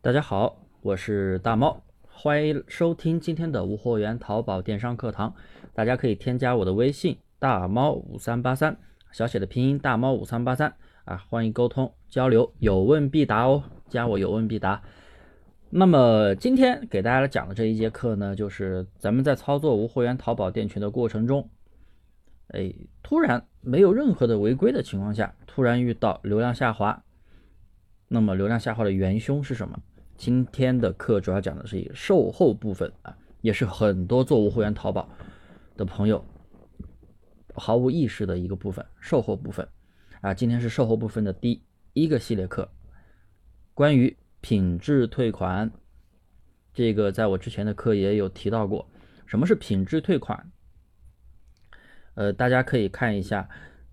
大家好，我是大猫，欢迎收听今天的无货源淘宝电商课堂。大家可以添加我的微信大猫五三八三，小写的拼音大猫五三八三啊，欢迎沟通交流，有问必答哦，加我有问必答。那么今天给大家讲的这一节课呢，就是咱们在操作无货源淘宝店群的过程中，哎，突然没有任何的违规的情况下，突然遇到流量下滑。那么流量下滑的元凶是什么？今天的课主要讲的是一个售后部分啊，也是很多做无货源淘宝的朋友毫无意识的一个部分，售后部分啊。今天是售后部分的第一个系列课，关于品质退款，这个在我之前的课也有提到过。什么是品质退款？呃，大家可以看一下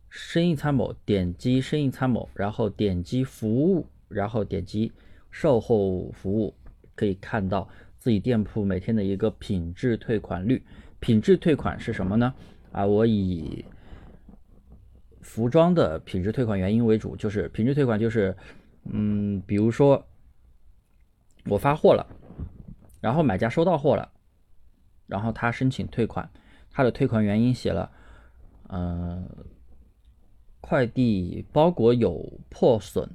生意参谋，点击生意参谋，然后点击服务。然后点击售后服务，可以看到自己店铺每天的一个品质退款率。品质退款是什么呢？啊，我以服装的品质退款原因为主，就是品质退款就是，嗯，比如说我发货了，然后买家收到货了，然后他申请退款，他的退款原因写了，嗯，快递包裹有破损。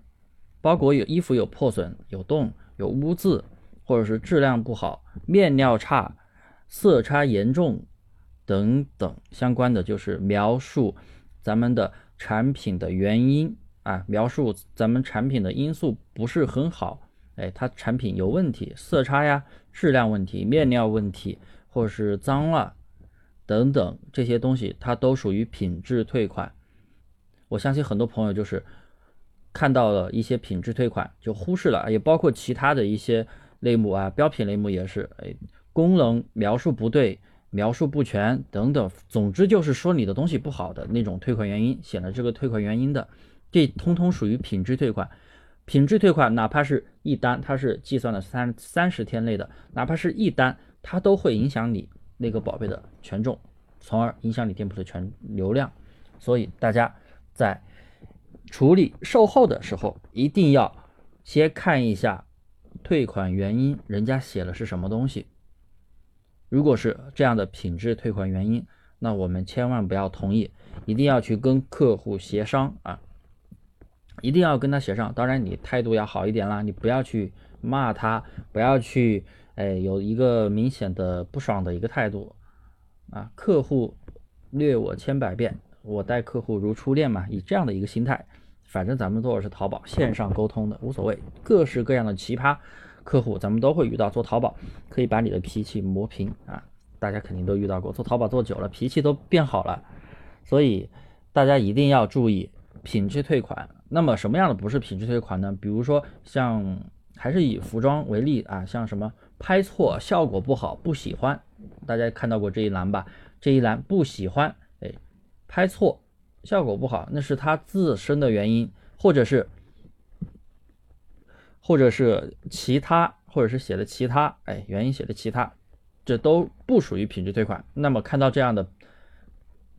包裹有衣服有破损、有洞、有污渍，或者是质量不好、面料差、色差严重等等相关的，就是描述咱们的产品的原因啊，描述咱们产品的因素不是很好，哎，它产品有问题，色差呀、质量问题、面料问题，或者是脏了等等这些东西，它都属于品质退款。我相信很多朋友就是。看到了一些品质退款就忽视了，也包括其他的一些类目啊，标品类目也是，哎，功能描述不对、描述不全等等，总之就是说你的东西不好的那种退款原因，写了这个退款原因的，这通通属于品质退款。品质退款哪怕是一单，它是计算的三三十天内的，哪怕是一单，它都会影响你那个宝贝的权重，从而影响你店铺的全流量。所以大家在。处理售后的时候，一定要先看一下退款原因，人家写了是什么东西。如果是这样的品质退款原因，那我们千万不要同意，一定要去跟客户协商啊，一定要跟他协商。当然，你态度要好一点啦，你不要去骂他，不要去哎有一个明显的不爽的一个态度啊。客户虐我千百遍，我待客户如初恋嘛，以这样的一个心态。反正咱们做的是淘宝线上沟通的，无所谓，各式各样的奇葩客户咱们都会遇到。做淘宝可以把你的脾气磨平啊，大家肯定都遇到过。做淘宝做久了，脾气都变好了，所以大家一定要注意品质退款。那么什么样的不是品质退款呢？比如说像还是以服装为例啊，像什么拍错、效果不好、不喜欢，大家看到过这一栏吧？这一栏不喜欢，拍错。效果不好，那是他自身的原因，或者是，或者是其他，或者是写的其他，哎，原因写的其他，这都不属于品质退款。那么看到这样的，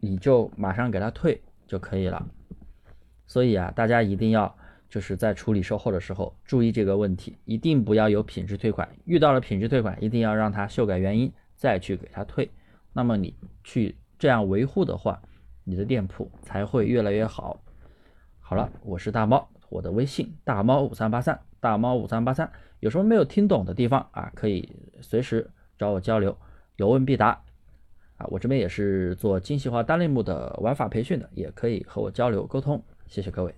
你就马上给他退就可以了。所以啊，大家一定要就是在处理售后的时候注意这个问题，一定不要有品质退款。遇到了品质退款，一定要让他修改原因，再去给他退。那么你去这样维护的话。你的店铺才会越来越好。好了，我是大猫，我的微信大猫五三八三，大猫五三八三，有什么没有听懂的地方啊，可以随时找我交流，有问必答。啊，我这边也是做精细化单类目的玩法培训的，也可以和我交流沟通。谢谢各位。